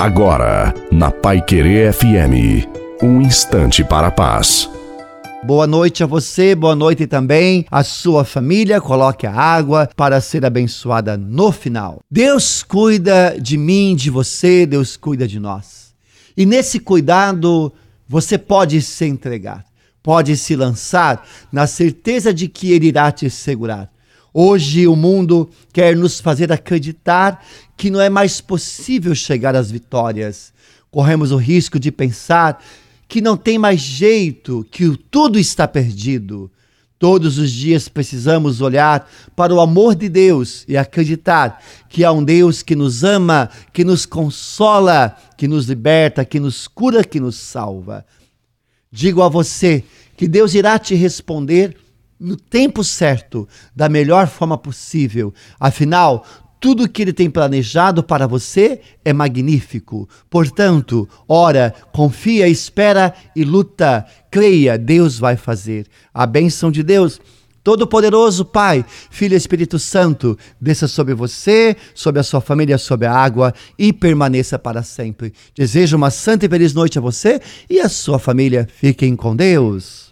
Agora, na Pai Querer FM, um instante para a paz. Boa noite a você, boa noite também à sua família. Coloque a água para ser abençoada no final. Deus cuida de mim, de você, Deus cuida de nós. E nesse cuidado, você pode se entregar, pode se lançar na certeza de que Ele irá te segurar. Hoje o mundo quer nos fazer acreditar que não é mais possível chegar às vitórias. Corremos o risco de pensar que não tem mais jeito, que tudo está perdido. Todos os dias precisamos olhar para o amor de Deus e acreditar que há um Deus que nos ama, que nos consola, que nos liberta, que nos cura, que nos salva. Digo a você que Deus irá te responder no tempo certo, da melhor forma possível. Afinal, tudo que ele tem planejado para você é magnífico. Portanto, ora, confia, espera e luta. Creia, Deus vai fazer. A bênção de Deus. Todo-Poderoso Pai, Filho e Espírito Santo, desça sobre você, sobre a sua família, sobre a água e permaneça para sempre. Desejo uma santa e feliz noite a você e a sua família. Fiquem com Deus.